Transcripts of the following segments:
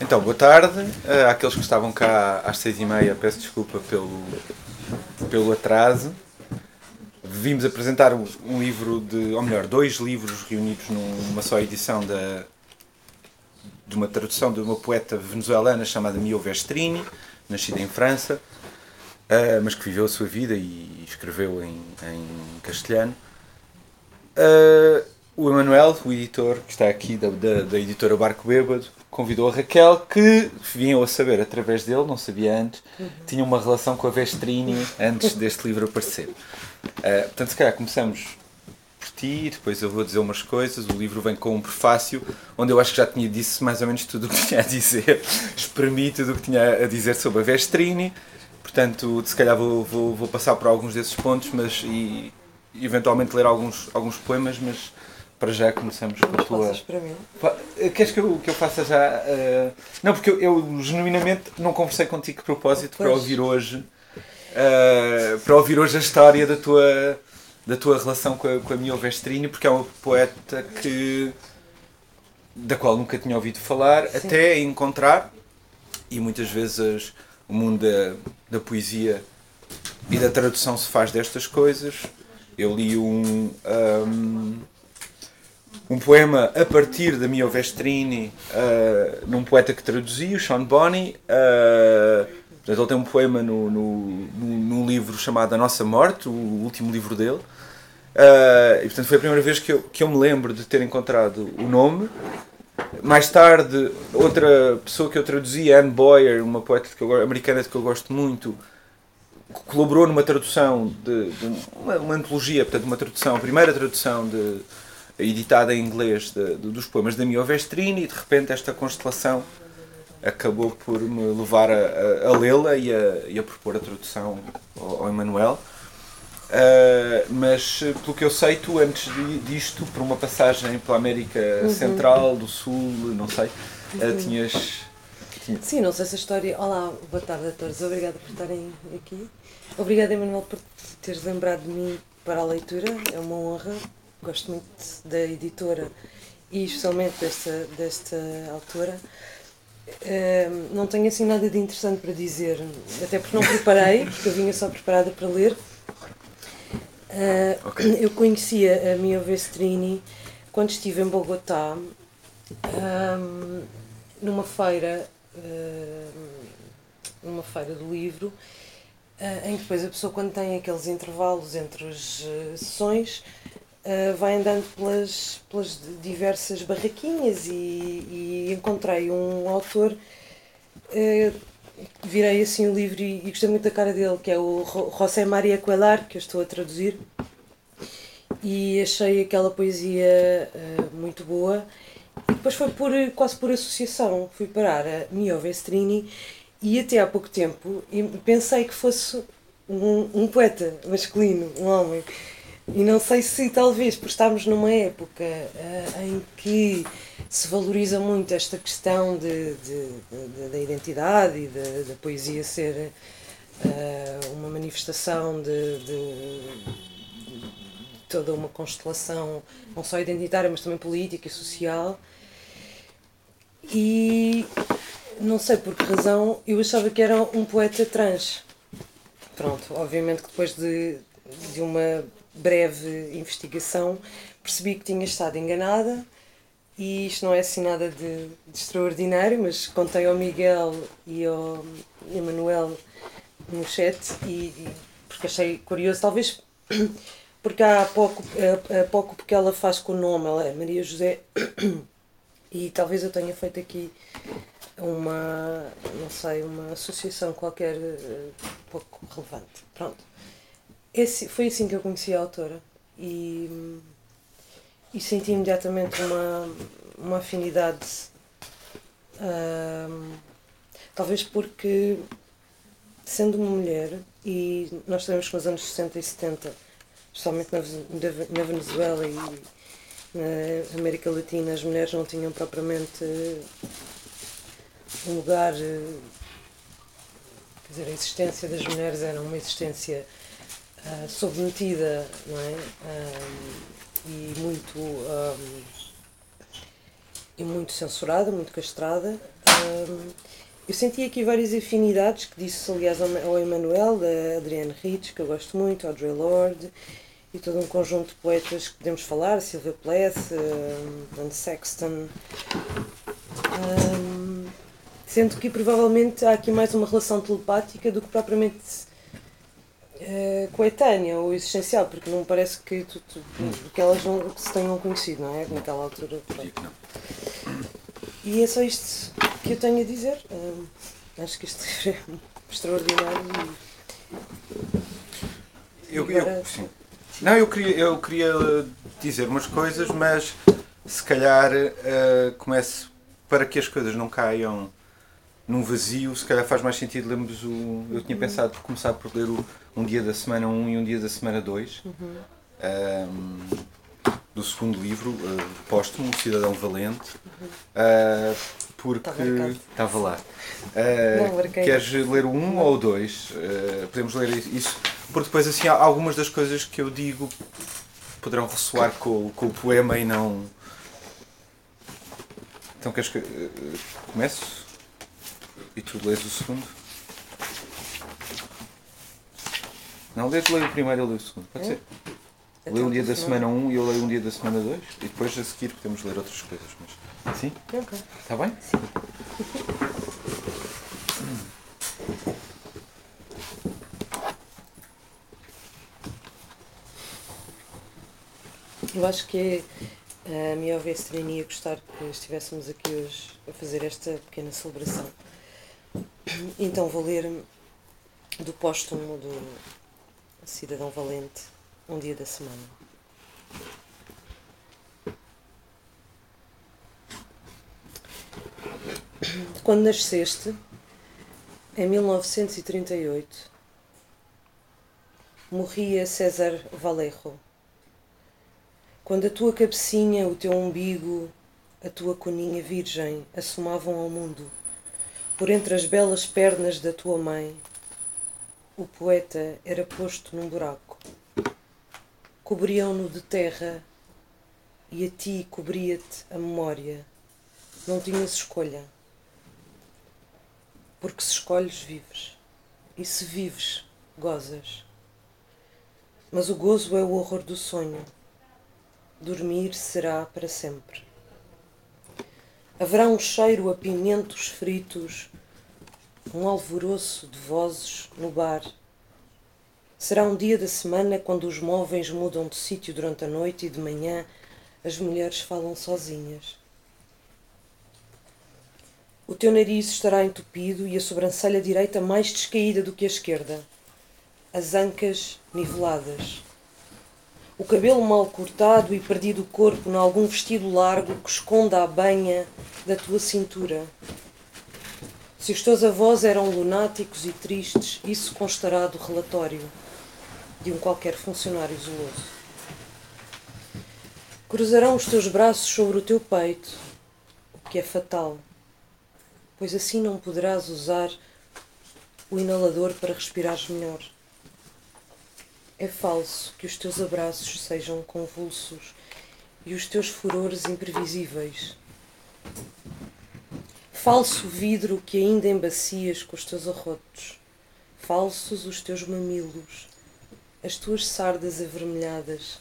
Então, boa tarde uh, àqueles que estavam cá às seis e meia. Peço desculpa pelo, pelo atraso. Vimos apresentar um, livro de, ou melhor, dois livros reunidos numa só edição da, de uma tradução de uma poeta venezuelana chamada Mio Vestrini, nascida em França, uh, mas que viveu a sua vida e escreveu em, em castelhano. Uh, o Emanuel, o editor que está aqui da, da, da, editora Barco Bêbado, convidou a Raquel, que vinham a saber através dele, não sabia antes, uhum. tinha uma relação com a Vestrini antes deste livro aparecer. Uh, portanto, se calhar começamos por ti, depois eu vou dizer umas coisas. O livro vem com um prefácio, onde eu acho que já tinha dito mais ou menos tudo o que tinha a dizer, exprimi tudo o que tinha a dizer sobre a Vestrini. Portanto, se calhar vou, vou, vou passar por alguns desses pontos, mas e, eventualmente ler alguns, alguns poemas, mas para já começamos com a tua. para mim? Queres que eu, que eu faça já? Uh... Não, porque eu, eu, genuinamente não conversei contigo de propósito pois. para ouvir hoje. Uh, para ouvir hoje a história da tua, da tua relação com a, com a Mio Vestrini, porque é uma poeta que da qual nunca tinha ouvido falar, Sim. até encontrar, e muitas vezes o mundo da, da poesia e da tradução se faz destas coisas. Eu li um, um um poema a partir da Mio Vestrini, uh, num poeta que traduzi, o Sean Bonney. Uh, ele tem um poema no, no, num livro chamado A Nossa Morte, o último livro dele. Uh, e portanto foi a primeira vez que eu, que eu me lembro de ter encontrado o nome. Mais tarde, outra pessoa que eu traduzi, Anne Boyer, uma poeta que eu, americana que eu gosto muito, colaborou numa tradução de, de uma, uma, antologia, portanto, uma tradução, a primeira tradução de, editada em inglês de, de, dos poemas da Mio Vestrini e de repente esta constelação acabou por me levar a, a, a lê-la e a, e a propor a tradução ao, ao Emanuel. Uh, mas pelo que eu sei, tu antes disto, por uma passagem pela América uhum. Central, do Sul, não sei, uh, tinhas, tinhas. Sim, não sei se a história. Olá, boa tarde a todos, obrigada por estarem aqui. Obrigada, Emanuel, por teres lembrado de mim para a leitura, é uma honra gosto muito da editora e especialmente desta, desta autora. Uh, não tenho assim nada de interessante para dizer, até porque não preparei, porque eu vinha só preparada para ler. Uh, okay. Eu conhecia a Mia Vestrini quando estive em Bogotá, um, numa feira, uh, numa feira do livro, em que depois a pessoa, quando tem aqueles intervalos entre as sessões, Uh, vai andando pelas, pelas diversas barraquinhas e, e encontrei um autor, uh, virei assim o livro e, e, gostei muito da cara dele, que é o José Maria Coelar, que eu estou a traduzir, e achei aquela poesia uh, muito boa. E depois foi por, quase por associação, fui parar a Mio Vestrini e até há pouco tempo pensei que fosse um, um poeta masculino, um homem. E não sei se talvez por estarmos numa época uh, em que se valoriza muito esta questão de, de, de da identidade e da poesia ser uh, uma manifestação de, de, toda uma constelação, não só identitária, mas também política e social. E não sei por que razão eu achava que era um poeta trans. Pronto, obviamente que depois de, de uma breve investigação, percebi que tinha estado enganada e isto não é assim nada de, de extraordinário, mas contei ao Miguel e ao Emanuel no chat e, e, porque achei curioso, talvez porque há pouco, há pouco porque ela faz com o nome, ela é Maria José e talvez eu tenha feito aqui uma, não sei, uma associação qualquer uh, pouco relevante. Pronto. Esse, foi assim que eu conheci a autora e, e senti imediatamente uma, uma afinidade. talvez porque, sendo uma mulher, e nós sabemos que nos anos 60 e 70, especialmente na, na Venezuela e na América Latina, as mulheres não tinham propriamente um lugar. Quer dizer, a existência das mulheres era uma existência uh, submetida não é? Um, e muito um, e muito censurada, muito castrada eu senti aqui várias afinidades, que disse aliás ao Emanuel, da Adrienne Rich, que eu gosto muito, Audre Lorde, e todo um conjunto de poetas que podemos falar, Sylvia Plath, um, Sexton. Um, sendo que provavelmente há aqui mais uma relação telepática do que propriamente uh, coetânea ou existencial, porque não parece que, tu, tu, hum. que elas não se tenham conhecido, não é? Naquela altura. E é só isto que eu tenho a dizer. Um, acho que este livro é extraordinário. E, eu, eu, sim. Não, eu queria, eu queria dizer umas coisas, mas se calhar uh, começo para que as coisas não caiam num vazio, se calhar faz mais sentido lermos o. Eu tinha uhum. pensado por começar por ler o, um dia da semana 1 um e um dia da semana 2. Uhum. Um, do segundo livro, uh, póstumo, Cidadão Valente, uh, porque estava lá. Uh, queres ler o um ou o dois? Uh, podemos ler isso, porque depois assim algumas das coisas que eu digo poderão ressoar com, com o poema e não. Então queres que uh, começo? E tu lês o segundo? Não, lês, lê o primeiro e eu leio o segundo. Pode é? ser? Leio um dia da semana 1 um, e eu leio um dia da semana 2 e depois a seguir podemos ler outras coisas. Mas... Sim? Ok. Está bem? Sim. Eu acho que a minha ovestrina ia gostar que estivéssemos aqui hoje a fazer esta pequena celebração. Então vou ler do póstumo do Cidadão Valente um dia da semana. Quando nasceste, em 1938, morria César Valerro. Quando a tua cabecinha, o teu umbigo, a tua coninha virgem assomavam ao mundo, por entre as belas pernas da tua mãe, o poeta era posto num buraco cobriam-no de terra e a ti cobria-te a memória. Não tinhas escolha. Porque se escolhes, vives. E se vives, gozas. Mas o gozo é o horror do sonho. Dormir será para sempre. Haverá um cheiro a pimentos fritos, um alvoroço de vozes no bar Será um dia da semana quando os móveis mudam de sítio durante a noite e de manhã as mulheres falam sozinhas. O teu nariz estará entupido e a sobrancelha direita mais descaída do que a esquerda. As ancas niveladas. O cabelo mal cortado e perdido o corpo em algum vestido largo que esconda a banha da tua cintura. Se os teus avós eram lunáticos e tristes, isso constará do relatório de um qualquer funcionário zeloso. Cruzarão os teus braços sobre o teu peito, o que é fatal, pois assim não poderás usar o inalador para respirares melhor. É falso que os teus abraços sejam convulsos e os teus furores imprevisíveis. Falso vidro que ainda embacias com os teus arrotos, falsos os teus mamilos, as tuas sardas avermelhadas.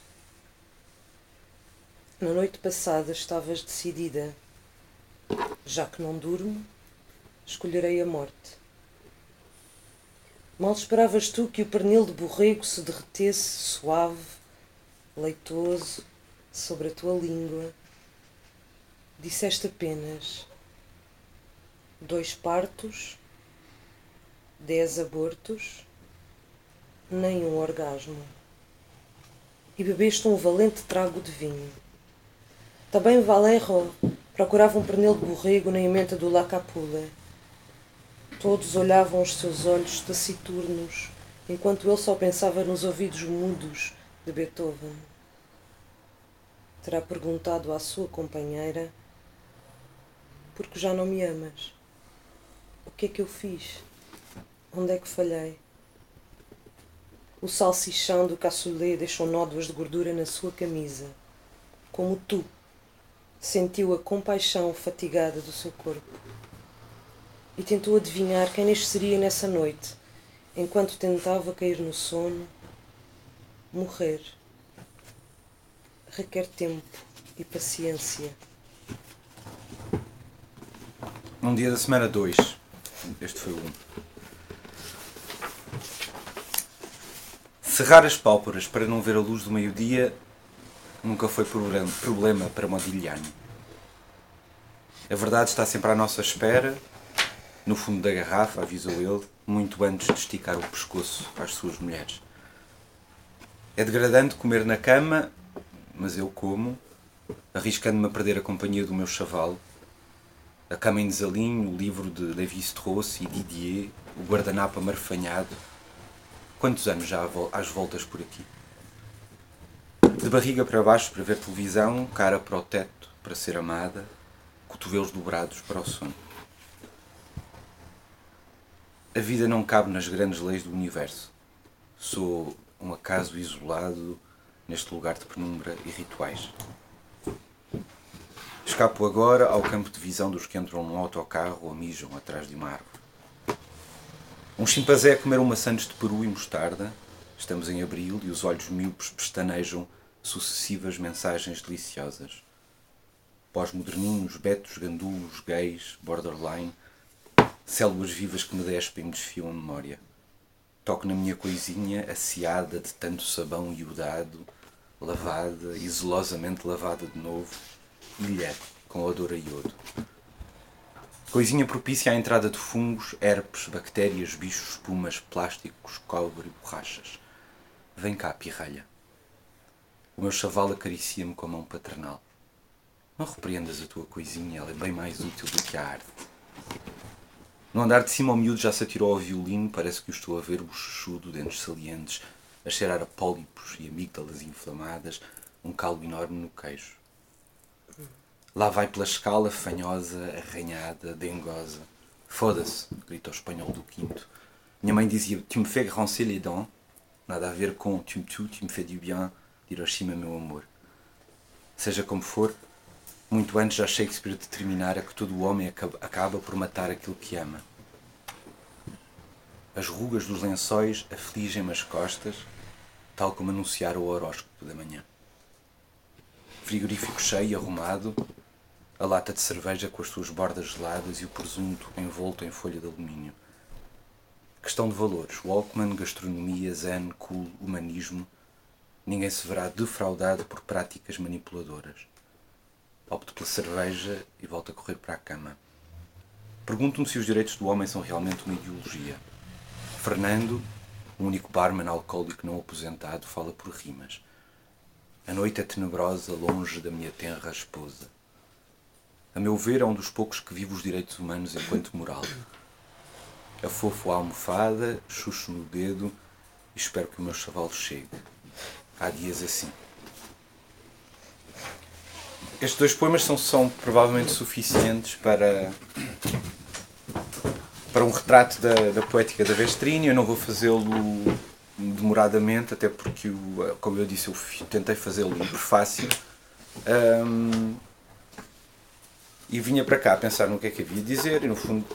Na noite passada estavas decidida. Já que não durmo, escolherei a morte. Mal esperavas tu que o pernil de borrego se derretesse suave, leitoso, sobre a tua língua. Disseste apenas dois partos, dez abortos nem um orgasmo. E bebeste um valente trago de vinho. Também Valerro procurava um pernil de borrego na emenda do La Capula. Todos olhavam os seus olhos taciturnos, enquanto ele só pensava nos ouvidos mudos de Beethoven. Terá perguntado à sua companheira: Por que já não me amas? O que é que eu fiz? Onde é que falhei? O salsichão do cassoulet deixou nódoas de gordura na sua camisa. Como tu, sentiu a compaixão fatigada do seu corpo. e tentou adivinhar quem nasceria nessa noite, enquanto tentava cair no sono. Morrer requer tempo e paciência. Um dia da semana 2. Este foi o 1. Um. Cerrar as pálpebras para não ver a luz do meio-dia nunca foi problema para Modigliani. A verdade está sempre à nossa espera, no fundo da garrafa, avisou ele, muito antes de esticar o pescoço às suas mulheres. É degradante comer na cama, mas eu como, arriscando-me a perder a companhia do meu chavalo, a cama em desalinho, o livro de Lévi-Strauss e Didier, o guardanapo amarfanhado. Quantos anos já às voltas por aqui? De barriga para baixo para ver televisão, cara para o teto para ser amada, cotovelos dobrados para o sono. A vida não cabe nas grandes leis do universo. Sou um acaso isolado neste lugar de penumbra e rituais. Escapo agora ao campo de visão dos que entram num autocarro ou mijam atrás de uma árvore. Um chimpanzé a comer sandes de peru e mostarda. Estamos em abril e os olhos míopes pestanejam sucessivas mensagens deliciosas. Pós-moderninhos, betos, gandulos, gays, borderline, células vivas que me despem e me desfiam a memória. Toco na minha coisinha, aciada de tanto sabão iodado, lavada e zelosamente lavada de novo, ilha com odor a iodo. Coisinha propícia à entrada de fungos, herpes, bactérias, bichos, espumas, plásticos, cobre e borrachas. Vem cá, pirralha. O meu chavalo acaricia-me com a mão paternal. Não repreendas a tua coisinha, ela é bem mais útil do que a arte. No andar de cima, o miúdo já se atirou ao violino, parece que o estou a ver bochechudo, dentes salientes, a cheirar a pólipos e amígdalas inflamadas, um calo enorme no queijo. Lá vai pela escala fanhosa, arranhada, dengosa. Foda-se, grita o espanhol do quinto. Minha mãe dizia: Tu me fais grancer les dents. Nada a ver com Tu me tu, tu me fais du bien. Hiroshima, meu amor. Seja como for, muito antes já Shakespeare determinara que todo o homem acaba por matar aquilo que ama. As rugas dos lençóis afligem-me as costas, tal como anunciara o horóscopo da manhã. Frigorífico cheio, arrumado, a lata de cerveja com as suas bordas geladas e o presunto envolto em folha de alumínio. Questão de valores: Walkman, gastronomia, zen, cool, humanismo ninguém se verá defraudado por práticas manipuladoras. Opto pela cerveja e volto a correr para a cama. Pergunto-me se os direitos do homem são realmente uma ideologia. Fernando, o único barman alcoólico não aposentado, fala por rimas. A noite é tenebrosa, longe da minha tenra esposa. A meu ver, é um dos poucos que vive os direitos humanos enquanto moral. Afofo a almofada, chucho no dedo e espero que o meu chavalo chegue há dias assim. Estes dois poemas são, são provavelmente suficientes para, para um retrato da, da poética da Vestrini. Eu não vou fazê-lo demoradamente, até porque, como eu disse, eu tentei fazê-lo em prefácio. Um, e vinha para cá pensar no que é que havia de dizer e, no fundo,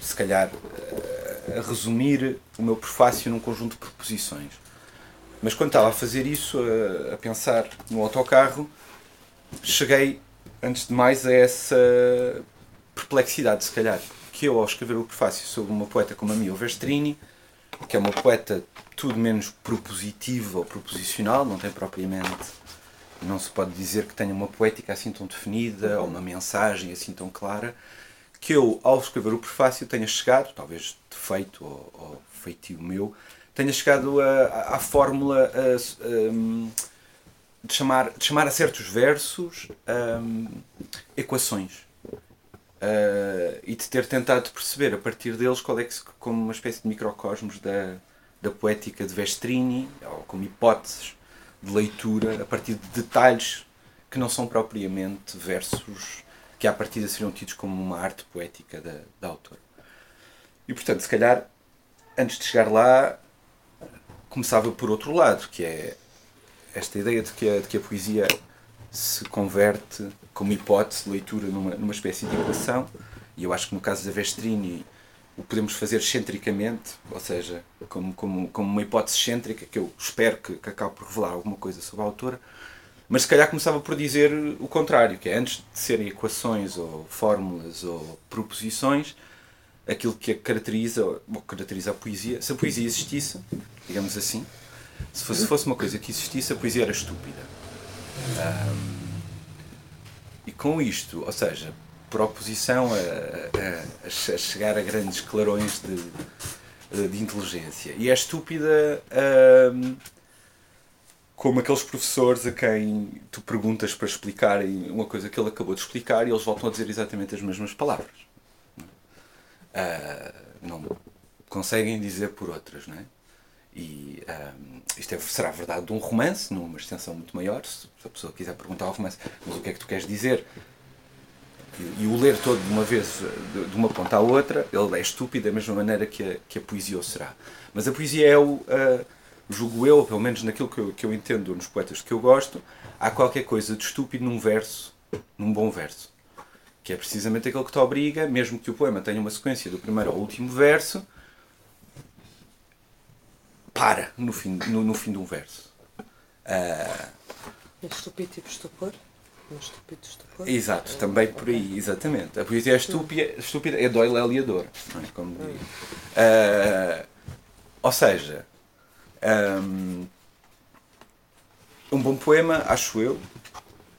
se calhar, a resumir o meu prefácio num conjunto de proposições. Mas quando estava a fazer isso, a, a pensar no autocarro, cheguei, antes de mais, a essa perplexidade, se calhar, que eu, ao escrever o prefácio sobre uma poeta como a Mia Vestrini, que é uma poeta tudo menos propositiva ou proposicional, não tem propriamente, não se pode dizer que tenha uma poética assim tão definida ou uma mensagem assim tão clara, que eu, ao escrever o prefácio, tenha chegado, talvez defeito ou, ou feitio meu, tenha chegado à fórmula a, um, de, chamar, de chamar a certos versos um, equações. Uh, e de ter tentado perceber a partir deles qual é que, como uma espécie de microcosmos da, da poética de Vestrini, ou como hipóteses de leitura a partir de detalhes que não são propriamente versos que à partida seriam tidos como uma arte poética da, da autora. E portanto, se calhar, antes de chegar lá, começava por outro lado, que é esta ideia de que a, de que a poesia se converte como hipótese de leitura numa, numa espécie de equação, e eu acho que no caso da Vestrini o podemos fazer excentricamente, ou seja, como, como, como uma hipótese excêntrica, que eu espero que, que acabe por revelar alguma coisa sobre a autora, mas se calhar começava por dizer o contrário, que é antes de serem equações ou fórmulas ou proposições, aquilo que a caracteriza, ou caracteriza a poesia, se a poesia existisse, digamos assim, se fosse, fosse uma coisa que existisse, a poesia era estúpida. Um, e com isto, ou seja, por oposição a, a, a chegar a grandes clarões de, de inteligência. E é estúpida um, como aqueles professores a quem tu perguntas para explicarem uma coisa que ele acabou de explicar e eles voltam a dizer exatamente as mesmas palavras. Uh, não conseguem dizer por outras, não é? E um, isto é, será verdade de um romance, numa extensão muito maior. Se a pessoa quiser perguntar ao romance, mas o que é que tu queres dizer? E, o ler todo de uma vez, de, uma ponta à outra, ele é estúpido da mesma maneira que a, que a poesia o será. Mas a poesia é o. Uh, julgo eu, pelo menos naquilo que eu, que eu entendo nos poetas que eu gosto, há qualquer coisa de estúpido num verso, num bom verso. Que é precisamente aquele que te obriga, mesmo que o poema tenha uma sequência do primeiro ao último verso, para no fim, no, no fim de um verso. Uh, estúpido tipo estupor? Um estúpido estupor? Exato, é, também por aí, exatamente. A poesia é estúpida, estúpida é dói lealiador, não é? Como diria. Uh, ou seja, um, um bom poema, acho eu,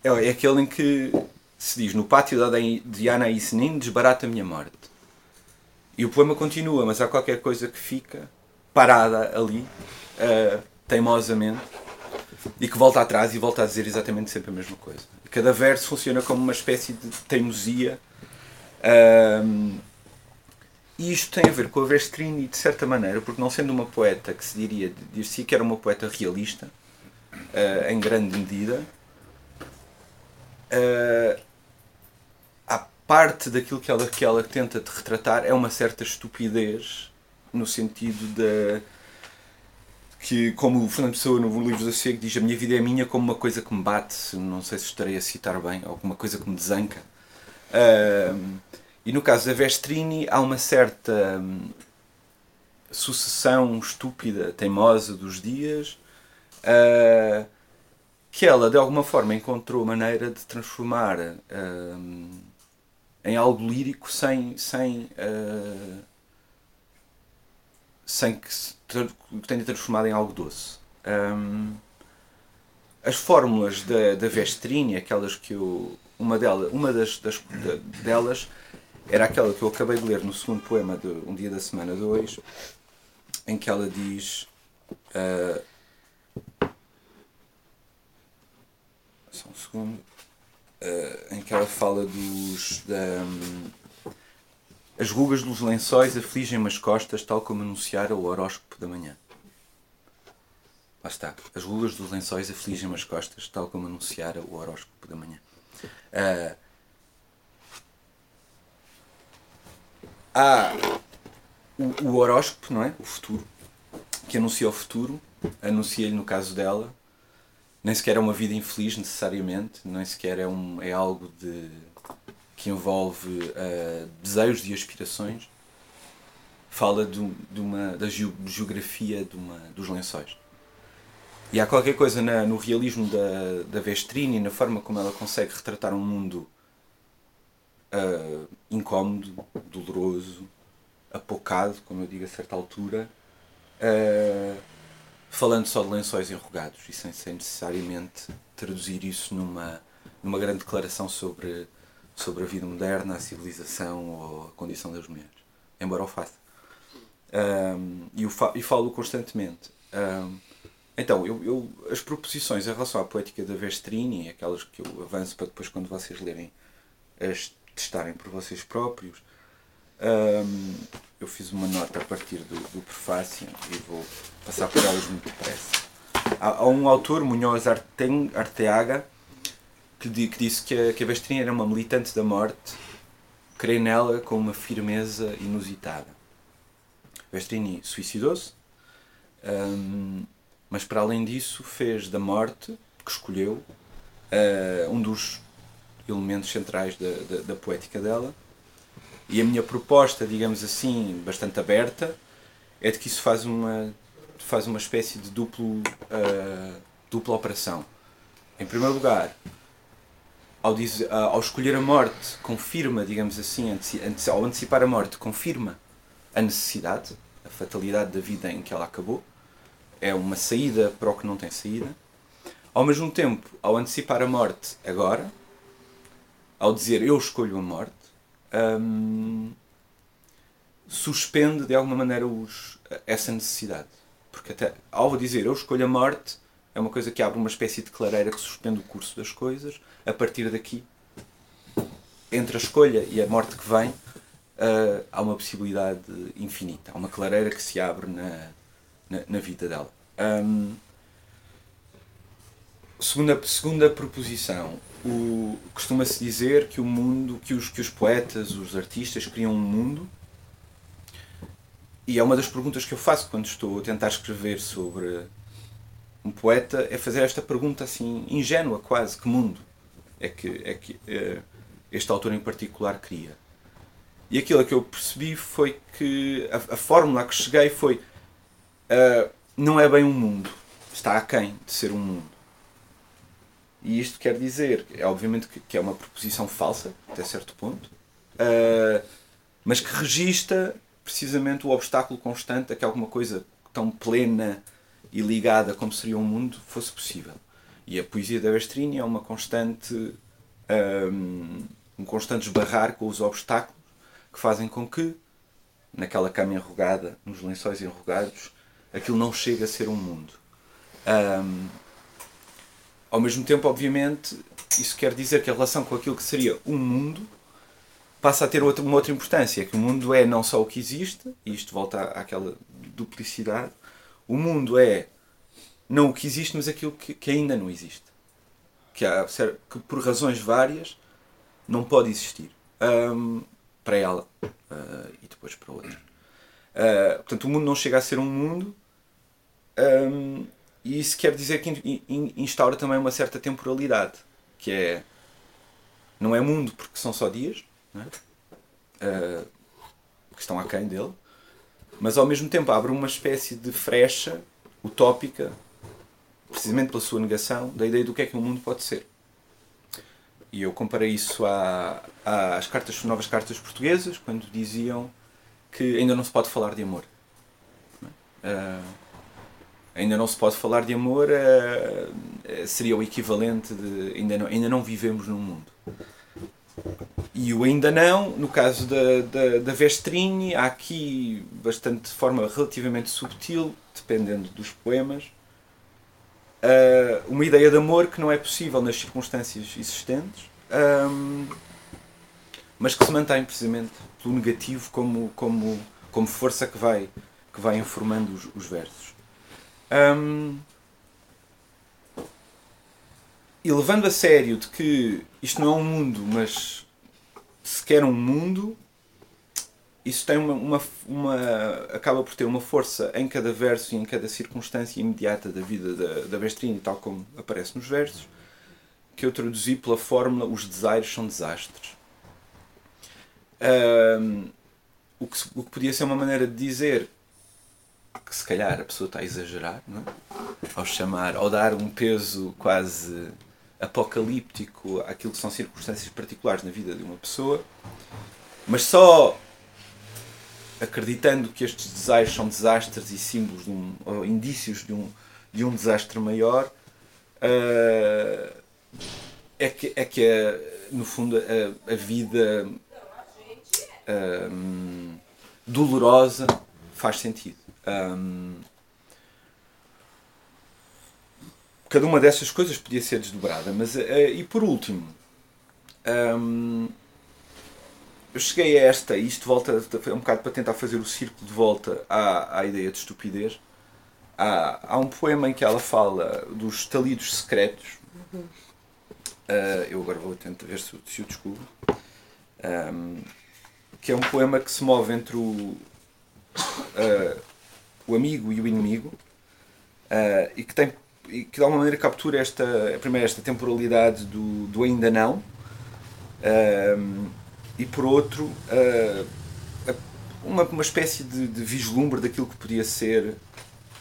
é, é aquele em que se diz no pátio de Ana e Senin desbarata a minha morte. E o poema continua, mas há qualquer coisa que fica parada ali, uh, teimosamente, e que volta atrás e volta a dizer exatamente sempre a mesma coisa. Cada verso funciona como uma espécie de teimosia. Um, e isto tem a ver com a Vestrini, de certa maneira, porque não sendo uma poeta que se diria, dir-se que era uma poeta realista, uh, em grande medida, uh, a parte daquilo que ela, que ela tenta retratar é uma certa estupidez, no sentido da. Que, como o Fernando Pessoa no livro do Cego diz, a minha vida é minha como uma coisa que me bate, não sei se estarei a citar bem, ou uma coisa que me desanca. Uh, e no caso da Vestrini há uma certa hum, sucessão estúpida, teimosa dos dias, uh, que ela de alguma forma encontrou maneira de transformar uh, em algo lírico sem, sem, uh, sem que se tenha transformado em algo doce. Um, as fórmulas da, da Vestrini, aquelas que eu. Uma, delas, uma das, das, delas era aquela que eu acabei de ler no segundo poema de Um Dia da Semana 2, em que ela diz. Uh, só um segundo. Uh, em que ela fala dos. Da, as rugas dos lençóis afligem-me as costas, tal como anunciara o horóscopo da manhã. Lá está. As rugas dos lençóis afligem-me as costas, tal como anunciara o horóscopo da manhã. Uh, há o, o horóscopo, não é? O futuro, que anuncia o futuro, anuncia-lhe no caso dela, nem sequer é uma vida infeliz necessariamente, nem sequer é, um, é algo de, que envolve uh, desejos e aspirações, fala de, uma, da geografia de uma, dos lençóis. E há qualquer coisa na, no realismo da, da Vestrini, na forma como ela consegue retratar um mundo uh, incómodo, doloroso, apocado, como eu digo a certa altura, uh, falando só de lençóis enrugados e sem, sem necessariamente traduzir isso numa, numa grande declaração sobre, sobre a vida moderna, a civilização ou a condição das mulheres. Embora o faça. Um, e, fa e falo constantemente. Um, então, eu, eu, as proposições em relação à poética da Vestrini, aquelas que eu avanço para depois, quando vocês lerem as testarem por vocês próprios. Um, eu fiz uma nota a partir do, do prefácio e vou passar por elas muito depressa. Há, há um autor, Munhoz Arteaga, que, que, disse que a, que a era uma militante da morte, crê nela com uma firmeza inusitada. Bestrini suicidou-se, um, mas para além disso fez da morte, que escolheu, uh, um dos elementos centrais da, da, da poética dela E a minha proposta, digamos assim, bastante aberta, é de que isso faz uma, faz uma espécie de duplo, uh, dupla operação. Em primeiro lugar, ao, dizer, ao escolher a morte, confirma, digamos assim, ao antecipar a morte, confirma a necessidade, a fatalidade da vida em que ela acabou. É uma saída para o que não tem saída. Ao mesmo tempo, ao antecipar a morte agora, ao dizer eu escolho a morte, hum, suspende de alguma maneira os, essa necessidade. Porque até ao dizer eu escolho a morte, é uma coisa que abre uma espécie de clareira que suspende o curso das coisas. A partir daqui, entre a escolha e a morte que vem, uh, há uma possibilidade infinita. Há uma clareira que se abre na, na, na vida dela. Um, segunda, segunda proposição. Costuma-se dizer que o mundo, que os, que os poetas, os artistas criam um mundo e é uma das perguntas que eu faço quando estou a tentar escrever sobre um poeta é fazer esta pergunta assim ingênua quase que mundo é que é que é, este autor em particular cria e aquilo que eu percebi foi que a, a fórmula a que cheguei foi uh, não é bem um mundo está aquém de ser um mundo. E isto quer dizer é obviamente que, que é uma proposição falsa até certo ponto uh, mas que registra precisamente o obstáculo constante a que alguma coisa tão plena e ligada como seria um mundo fosse possível. E a poesia da Vestrini é uma constante um, um constante esbarrar com os obstáculos que fazem com que naquela cama enrugada, nos lençóis enrugados, aquilo não chegue a ser um mundo. Um, ao mesmo tempo, obviamente, isso quer dizer que a relação com aquilo que seria um mundo passa a ter outra, uma outra importância, que o mundo é não só o que existe, e isto volta àquela duplicidade, o mundo é não o que existe, mas aquilo que, que ainda não existe. Que, há, que por razões várias não pode existir. Um, para ela uh, e depois para outra. Uh, portanto, o mundo não chega a ser um mundo um, e isso quer dizer que instaura também uma certa temporalidade, que é não é mundo porque são só dias, uh, que estão aquém dele, mas ao mesmo tempo abre uma espécie de frecha utópica, precisamente pela sua negação, da ideia do que é que o mundo pode ser. E eu comparei isso às cartas, novas cartas portuguesas, quando diziam que ainda não se pode falar de amor. Uh, ainda não se pode falar de amor uh, seria o equivalente de ainda não, ainda não vivemos num mundo. E o ainda não, no caso da, da, da Vestrini, há aqui bastante de forma relativamente subtil, dependendo dos poemas, uh, uma ideia de amor que não é possível nas circunstâncias existentes, mas que se mantém precisamente pelo negativo como, como, como força que vai, que vai informando os, os versos. E levando a sério de que isto não é um mundo, mas se quer um mundo, isso tem uma, uma, uma, acaba por ter uma força em cada verso e em cada circunstância imediata da vida da, da tal como aparece nos versos, que eu traduzi pela fórmula os desaires são desastres. Um, o, que, o que podia ser uma maneira de dizer que se calhar a pessoa está a exagerar, não é? ao chamar, ao dar um peso quase apocalíptico àquilo que são circunstâncias particulares na vida de uma pessoa, mas só acreditando que estes desaires são desastres e símbolos de um, ou indícios de um, de um desastre maior, uh, é que, é que é, no fundo a, a vida um, dolorosa faz sentido. Um, cada uma dessas coisas podia ser desdobrada. Mas, uh, e por último, eu cheguei a esta, e isto volta um bocado para tentar fazer o círculo de volta à, à ideia de estupidez. Há, há um poema em que ela fala dos talidos secretos. Uh, eu agora vou tentar ver se, se o descubro. Um, que é um poema que se move entre o, uh, o amigo e o inimigo uh, e que tem e que de alguma maneira captura esta, primeiro esta temporalidade do, do ainda não um, e por outro, uh, uma, uma espécie de, de, vislumbre daquilo que podia ser,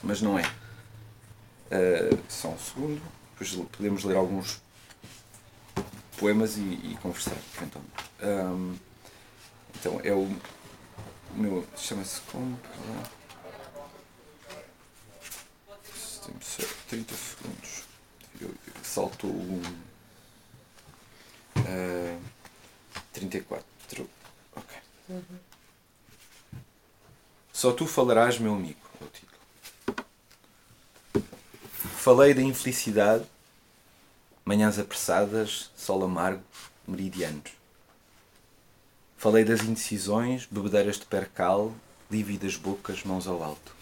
mas não é. Uh, só um segundo, depois podemos ler alguns poemas e, e conversar eventualmente. Um, então é o, o meu. chama-se como? Temos 30 segundos. Saltou um. Uh, 34. Ok. Uhum. Só tu falarás, meu amigo. É o título. Falei da infelicidade, manhãs apressadas, sol amargo, meridianos. Falei das indecisões, bebedeiras de percal, lívidas bocas, mãos ao alto.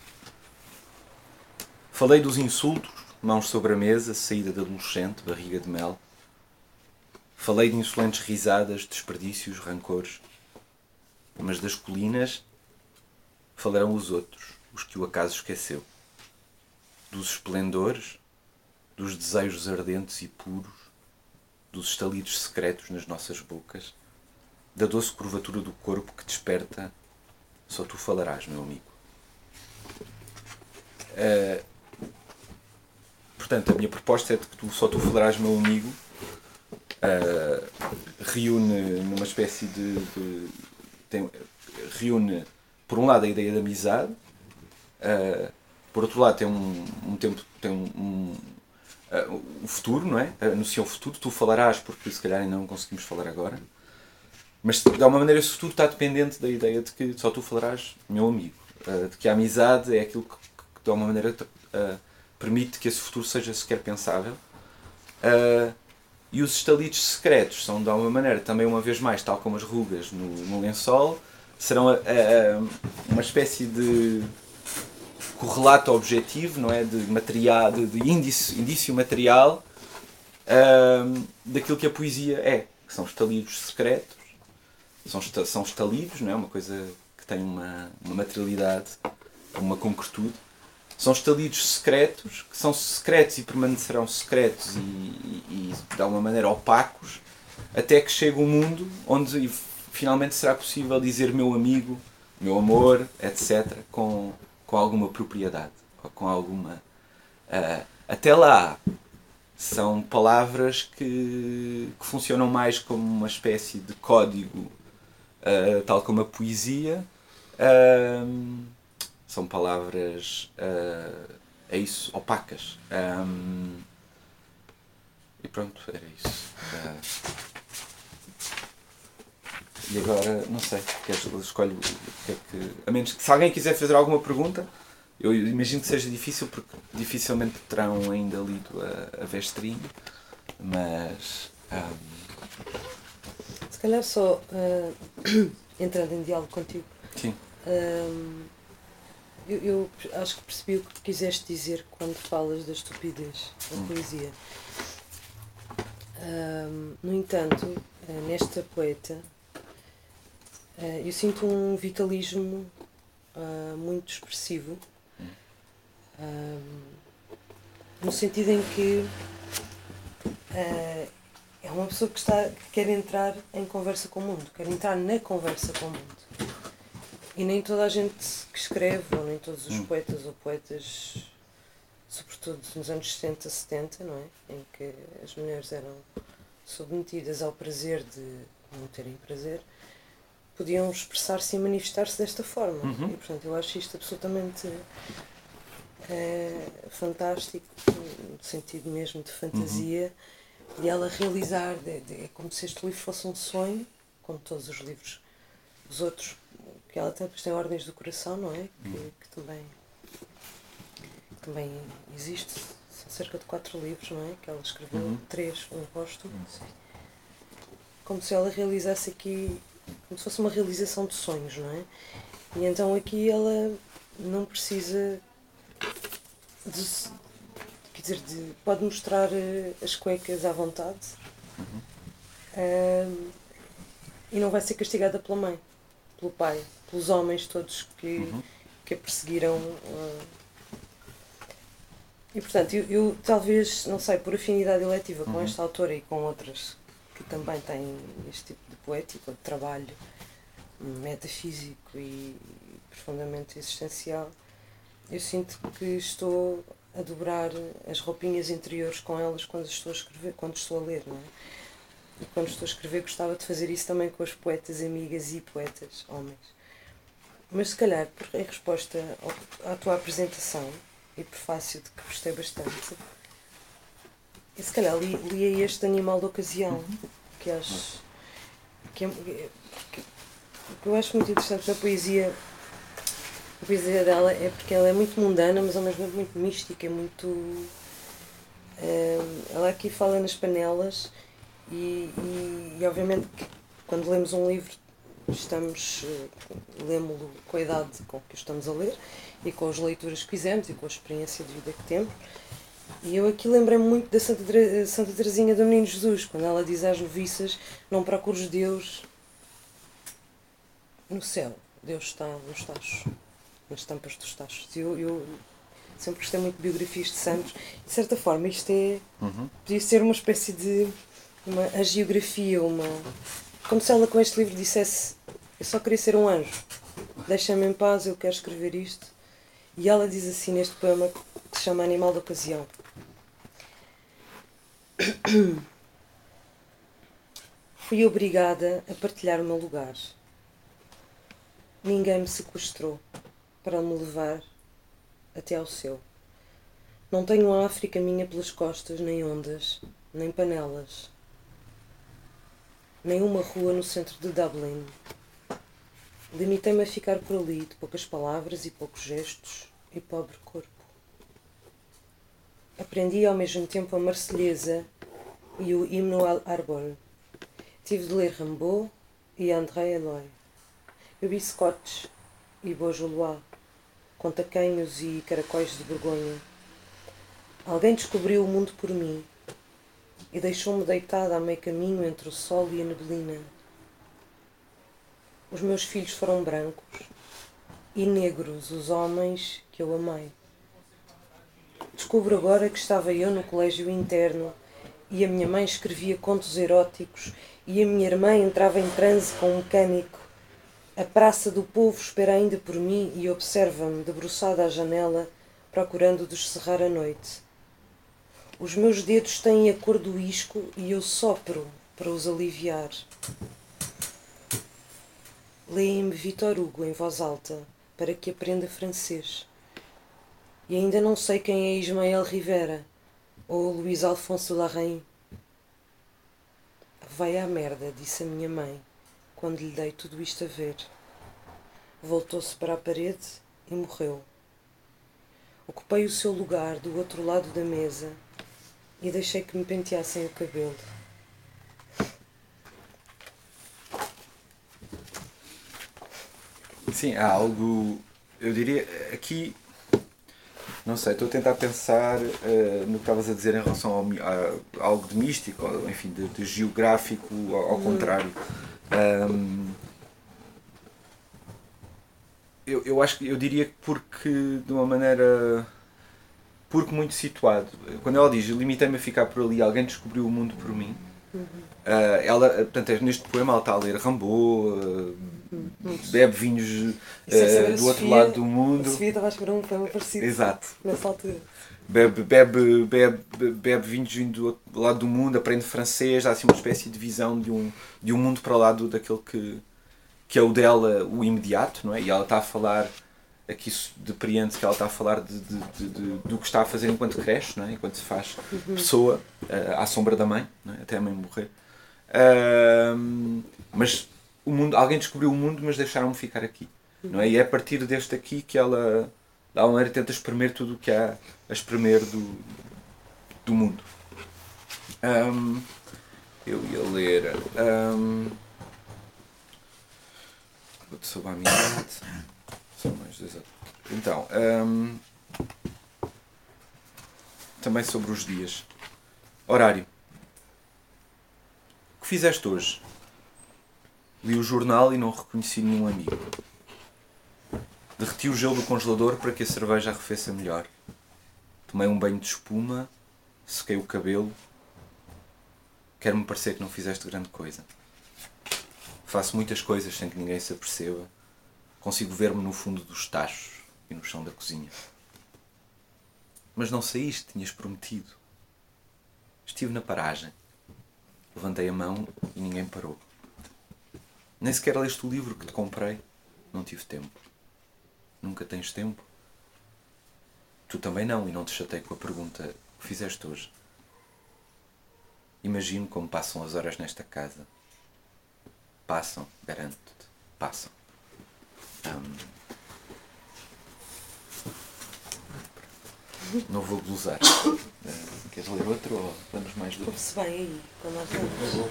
Falei dos insultos, mãos sobre a mesa, saída de adolescente, barriga de mel. Falei de insolentes risadas, desperdícios, rancores. Mas das colinas falarão os outros, os que o acaso esqueceu. Dos esplendores, dos desejos ardentes e puros, dos estalidos secretos nas nossas bocas, da doce curvatura do corpo que desperta, só tu falarás, meu amigo. Uh, portanto, a minha proposta é de que tu, só tu falarás, meu amigo, uh, reúne numa espécie de. de tem, reúne, por um lado, a ideia de amizade, uh, por outro lado, tem um, um tempo. tem um, um uh, o futuro, não é? Anuncia o futuro, tu falarás, porque se calhar ainda não conseguimos falar agora. Mas de alguma maneira esse futuro está dependente da ideia de que só tu falarás, meu amigo. De que a amizade é aquilo que, que de alguma maneira permite que esse futuro seja sequer pensável. Uh, e os estalitos secretos são, de alguma maneira, também uma vez mais, tal como as rugas no, no lençol, serão a, a, a, uma espécie de correlato objetivo, não é? De material, de, de indício material um, daquilo que a poesia é, que são estalidos secretos, são, são estalidos, não é? Uma coisa que tem uma, uma materialidade, uma concretude são estalidos secretos, que são secretos e permanecerão secretos e, e, e de alguma maneira opacos, até que chegue um mundo onde finalmente será possível dizer meu amigo, meu amor, etc., com, com alguma propriedade, ou com alguma. Uh, até lá, são palavras que, que, funcionam mais como uma espécie de código, uh, tal como a poesia. Uh, são palavras uh, é isso, opacas. Um, e pronto, era isso. Uh, e agora, não sei, queres, escolhe o que é que. A menos que se alguém quiser fazer alguma pergunta, eu imagino que seja difícil porque dificilmente terão ainda lido a, a Vestrinho, mas. Um... Se calhar só uh, entrando em diálogo contigo. Sim. Um, eu, eu, acho que percebi o que quiseste dizer quando falas da estupidez da hum. poesia. Um, no entanto, eh, nesta poeta, uh, eu sinto um vitalismo uh, muito expressivo, um, no sentido em que uh, é uma pessoa que, está, que quer entrar em conversa com o mundo, quer entrar na conversa com o mundo. E nem toda a gente que escreve, ou nem todos os hum. poetas ou poetas, sobretudo nos anos 60, 70, não é? Em que as mulheres eram submetidas ao prazer de não terem prazer, podiam expressar-se e manifestar-se desta forma. Uhum. E portanto eu acho isto absolutamente é, fantástico, no sentido mesmo de fantasia, uhum. e ela realizar, de, de, é como se este livro fosse um sonho, como todos os livros, os outros que ela tem, tem Ordens do Coração, não é? Que, hum. que também, que também existe. São cerca de quatro livros, não é? Que ela escreveu, uhum. três, um posto. Uhum. Como se ela realizasse aqui, como se fosse uma realização de sonhos, não é? E então aqui ela não precisa de, quer dizer, de, pode mostrar eh, as cuecas à vontade uhum. uh, e não vai ser castigada pela mãe, pelo pai pelos homens todos que, uhum. que a perseguiram. Uh, e portanto, eu, eu, talvez, não sei, por afinidade eletiva com uhum. esta autora e com outras que também tem este tipo de poética, de trabalho metafísico e profundamente existencial, eu sinto que estou a dobrar as roupinhas interiores com elas quando estou a escrever, quando estou a ler, não é? Quando estou a escrever gostava de fazer isso também com as poetas amigas e poetas homens. Mas se calhar, em resposta à tua apresentação e prefácio de que gostei bastante, e se calhar lia li este animal da ocasião, que acho que, é, que, que eu acho muito interessante na poesia a poesia dela é porque ela é muito mundana, mas ao mesmo tempo muito mística, muito. Uh, ela aqui fala nas panelas e, e, e, obviamente que quando lemos um livro estamos uh, lemos-lo com a idade com que estamos a ler e com as leituras que fizemos e com a experiência de vida que temos e eu aqui lembrei-me muito da Santa, Santa Teresinha do Menino Jesus quando ela diz às noviças não procures Deus no céu Deus está nos tachos nas tampas dos tachos. Eu, eu sempre gostei muito de biografias de santos. De certa forma, isto é. Uhum. podia ser uma espécie de. Uma a geografia, uma. Como se ela com este livro dissesse: Eu só queria ser um anjo, deixa-me em paz, eu quero escrever isto. E ela diz assim neste poema que se chama Animal da Ocasião. Fui obrigada a partilhar o meu lugar. Ninguém me sequestrou para me levar até ao seu. Não tenho a África minha pelas costas, nem ondas, nem panelas, nem uma rua no centro de Dublin. Limitei-me a ficar por ali, de poucas palavras e poucos gestos e pobre corpo. Aprendi ao mesmo tempo a Marselhesa e o himno al Arbol. Tive de ler Rimbaud e André Eloy. Bebi scotch e Beaujolais com taquenhos e caracóis de Borgonha. Alguém descobriu o mundo por mim e deixou-me deitada a meio caminho entre o sol e a neblina. Os meus filhos foram brancos e negros os homens que eu amei. Descubro agora que estava eu no colégio interno e a minha mãe escrevia contos eróticos e a minha irmã entrava em transe com um mecânico a praça do povo espera ainda por mim e observa-me debruçada à janela, procurando descerrar a noite. Os meus dedos têm a cor do isco e eu sopro para os aliviar. Leem-me Vitor Hugo em voz alta para que aprenda francês. E ainda não sei quem é Ismael Rivera ou Luís Alfonso Larrain. Vai à merda, disse a minha mãe quando lhe dei tudo isto a ver. Voltou-se para a parede e morreu. Ocupei o seu lugar do outro lado da mesa e deixei que me penteassem o cabelo. Sim, há algo, eu diria, aqui, não sei, estou a tentar pensar uh, no que estavas a dizer em relação ao, a, a algo de místico, enfim, de, de geográfico, ao, ao hum. contrário. Um, eu, eu acho que eu diria que porque de uma maneira porque muito situado. Quando ela diz limitei-me a ficar por ali, alguém descobriu o mundo por mim. Uhum. Uh, ela, portanto, é neste poema ela está a ler Rambo, uh, bebe vinhos uh, do outro lado do mundo. A Sofia estava a escrever um poema parecido Exato. nessa altura bebe, bebe, bebe, bebe vinhos vindo do outro lado do mundo, aprende francês, há assim uma espécie de visão de um, de um mundo para lá do, daquele que, que é o dela, o imediato, não é? E ela está a falar, aqui isso depreende que ela está a falar de, de, de, de, do que está a fazer enquanto cresce, não é? enquanto se faz uhum. pessoa, uh, à sombra da mãe, é? até a mãe morrer. Uh, mas o mundo, alguém descobriu o mundo, mas deixaram-me ficar aqui. Não é? E é a partir deste aqui que ela da maneira tenta espremer tudo o que há a espremer do, do mundo. Um, eu ia ler um, sobre a amizade. São mais dois Então, um, também sobre os dias. Horário. O que fizeste hoje? Li o jornal e não reconheci nenhum amigo. Derreti o gelo do congelador para que a cerveja arrefeça melhor. Tomei um banho de espuma, sequei o cabelo. Quer-me parecer que não fizeste grande coisa. Faço muitas coisas sem que ninguém se aperceba. Consigo ver-me no fundo dos tachos e no chão da cozinha. Mas não saíste, tinhas prometido. Estive na paragem. Levantei a mão e ninguém parou. Nem sequer leste o livro que te comprei. Não tive tempo. Nunca tens tempo? Tu também não, e não te chatei com a pergunta: o que fizeste hoje? Imagino como passam as horas nesta casa. Passam, garanto-te, passam. Não vou glosar. Uh, queres ler outro ou vamos mais dois? Ouve-se bem aí, quando nós vamos.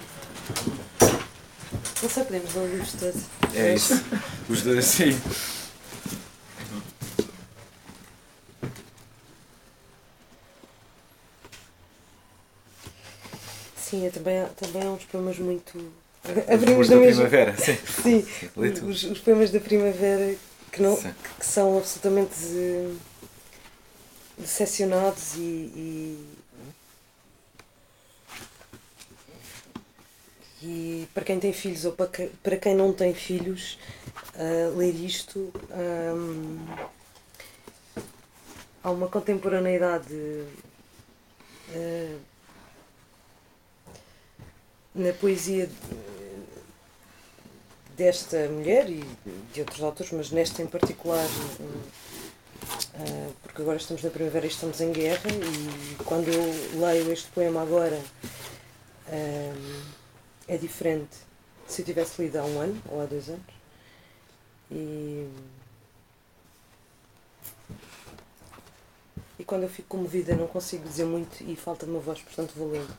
Não sei, podemos ler livros todos. É isso. Os dois, sim. Sim, é também, também há uns poemas muito. Abrimos da mesma... primavera, sim. Sim, sim. Os, os, poemas da primavera que, não, que, que são absolutamente decepcionados e, e, e, para quem tem filhos ou para, que, para quem não tem filhos, uh, ler isto um, há uma contemporaneidade uh, na poesia desta mulher e de outros autores, mas nesta em particular Uh, porque agora estamos na primavera e estamos em guerra e quando eu leio este poema agora uh, é diferente se eu tivesse lido há um ano ou há dois anos. E, e quando eu fico comovida não consigo dizer muito e falta-me a voz, portanto vou lendo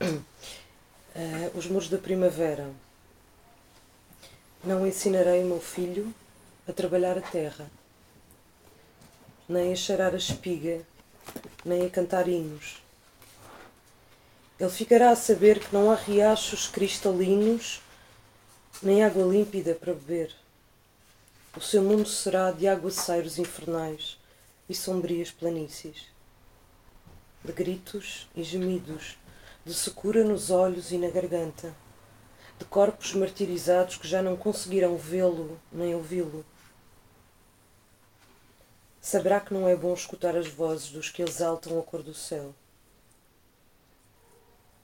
uh, Os muros da primavera Não ensinarei o meu filho a trabalhar a terra nem a cheirar a espiga, nem a cantar hinos. Ele ficará a saber que não há riachos cristalinos, nem água límpida para beber. O seu mundo será de aguaceiros infernais e sombrias planícies, de gritos e gemidos, de secura nos olhos e na garganta, de corpos martirizados que já não conseguirão vê-lo nem ouvi-lo Saberá que não é bom escutar as vozes dos que exaltam a cor do céu.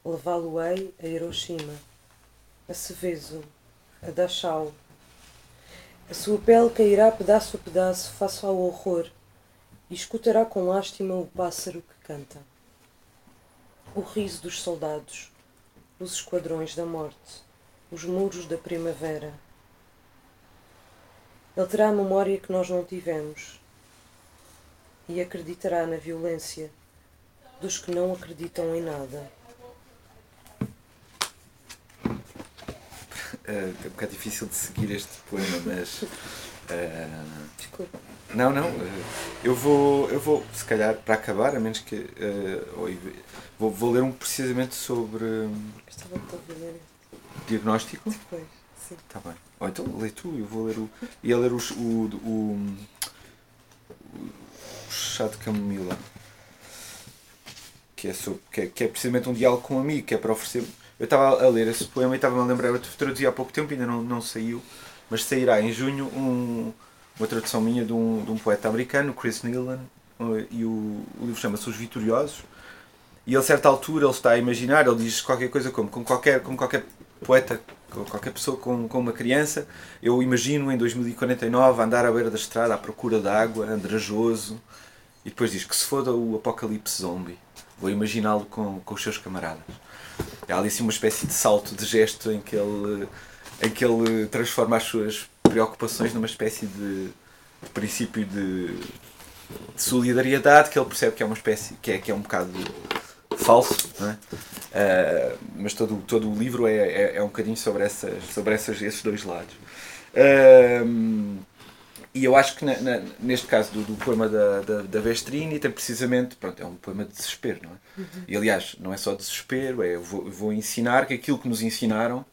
Levá-lo-ei a Hiroshima, a Seveso, a Dachau. A sua pele cairá pedaço a pedaço face ao horror e escutará com lástima o pássaro que canta. O riso dos soldados, os esquadrões da morte, os muros da primavera. Ele terá a memória que nós não tivemos e acreditará na violência dos que não acreditam em nada. Uh, é um bocado difícil de seguir este poema, mas. Uh, Desculpa. Não, não. Uh, eu vou, eu vou, se calhar, para acabar, a menos que. Uh, vou, vou ler um precisamente sobre. Gostava de ler. Diagnóstico? Depois, sim. Está bem. Ou então lê tu, eu vou ler o. Ia ler o, o, o chá de camomila. Que é, sobre, que, é, que é precisamente um diálogo com um amigo, que é para oferecer. Eu estava a ler esse poema e estava-me a lembrar, eu traduzi há pouco tempo, ainda não, não saiu, mas sairá em junho um, uma tradução minha de um, de um poeta americano, Chris Nealon, e o, o livro chama-se Os Vitoriosos. E ele, a certa altura, ele está a imaginar, ele diz qualquer coisa como, com qualquer, com qualquer poeta, com qualquer pessoa com, com uma criança, eu imagino em 2049 andar à beira da estrada à procura de água, andrajoso, e depois diz que se foda o apocalipse zombie, vou imaginá-lo com, com os seus camaradas. Há ali assim uma espécie de salto de gesto em que ele, em que ele transforma as suas preocupações numa espécie de, de princípio de, de, solidariedade que ele percebe que é uma espécie que é, que é um bocado falso, é? Uh, mas todo, todo o livro é, é, é, um bocadinho sobre, essas, sobre essas, esses dois lados. Uh, e eu acho que na, na, neste caso do, do poema da, da, da, Vestrini tem precisamente, pronto, é um poema de desespero, não é? Uhum. E aliás, não é só desespero, é eu vou, eu vou ensinar que aquilo que nos ensinaram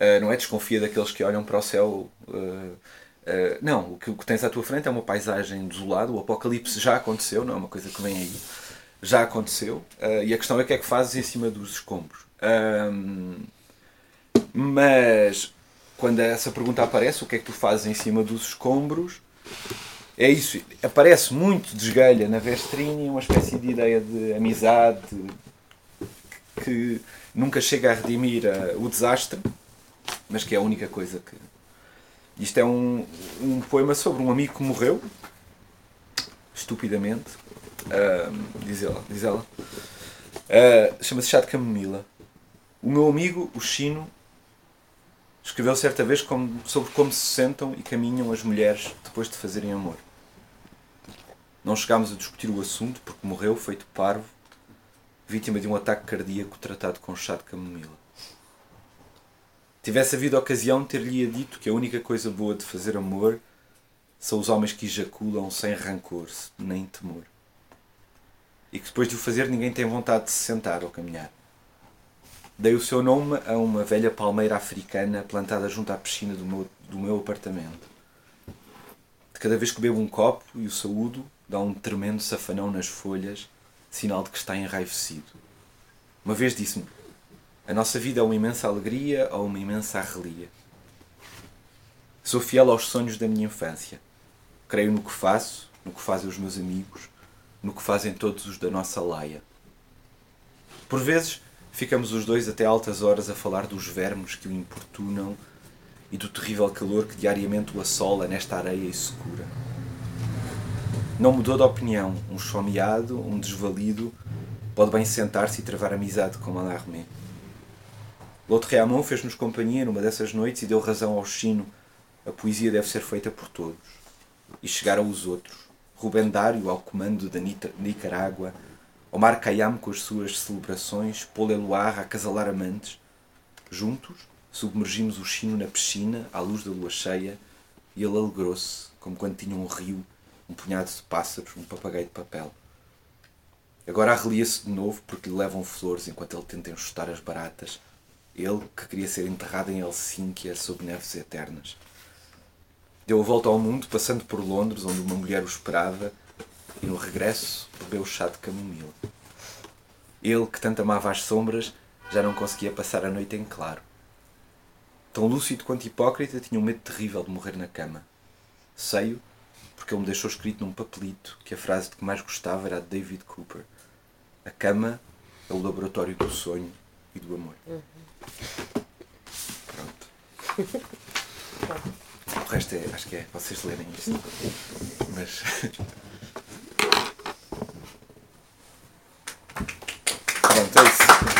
uh, não é desconfia daqueles que olham para o céu. Uh, uh, não, o que, o que tens à tua frente é uma paisagem desolada, o apocalipse já aconteceu, não é uma coisa que vem aí. já aconteceu. Uh, e a questão é o que é que fazes em cima dos escombros. Um, mas quando essa pergunta aparece, o que é que tu fazes em cima dos escombros? É isso, aparece muito desgalha na Vestrini, uma espécie de ideia de amizade que nunca chega a redimir uh, o desastre, mas que é a única coisa que. Isto é um, um poema sobre um amigo que morreu, estupidamente, uh, diz ela. Diz ela. Uh, Chama-se Chá de Camomila. O meu amigo, o Chino, escreveu certa vez como, sobre como se sentam e caminham as mulheres depois de fazerem amor. Não chegámos a discutir o assunto porque morreu feito parvo, vítima de um ataque cardíaco tratado com chá de camomila. Tivesse havido ocasião, ter-lhe dito que a única coisa boa de fazer amor são os homens que ejaculam sem rancor nem temor. E que depois de o fazer ninguém tem vontade de se sentar ou caminhar. Dei o seu nome a uma velha palmeira africana plantada junto à piscina do meu, do meu apartamento. De cada vez que bebo um copo e o saúdo, dá um tremendo safanão nas folhas, sinal de que está enraivecido. Uma vez disse-me: A nossa vida é uma imensa alegria ou uma imensa arrelia. Sou fiel aos sonhos da minha infância. Creio no que faço, no que fazem os meus amigos, no que fazem todos os da nossa laia. Por vezes, ficamos os dois até altas horas a falar dos vermes que o importunam e do terrível calor que diariamente o assola nesta areia escura. Não mudou de opinião. Um chomeado, um desvalido, pode bem sentar-se e travar amizade com Mallarmé. L'autre Réamon fez-nos companhia numa dessas noites e deu razão ao chino. A poesia deve ser feita por todos e chegaram os outros. Rubem Dário ao comando da Nicarágua, Omar Khayyam com as suas celebrações, Paul Eluar a casalar amantes. Juntos, submergimos o chino na piscina, à luz da lua cheia, e ele alegrou-se, como quando tinha um rio, um punhado de pássaros, um papagaio de papel. Agora arrelia-se de novo porque lhe levam flores enquanto ele tenta enxutar as baratas. Ele, que queria ser enterrado em Helsínquia sob neves eternas. Deu a volta ao mundo, passando por Londres, onde uma mulher o esperava, e no regresso bebeu chá de camomila. Ele, que tanto amava as sombras, já não conseguia passar a noite em claro. Tão lúcido quanto hipócrita, tinha um medo terrível de morrer na cama. Sei-o, porque ele me deixou escrito num papelito que a frase de que mais gostava era de David Cooper. A cama é o laboratório do sonho e do amor. Uhum. Pronto. O resto é, acho que é vocês lerem isto. Mas. Pronto, é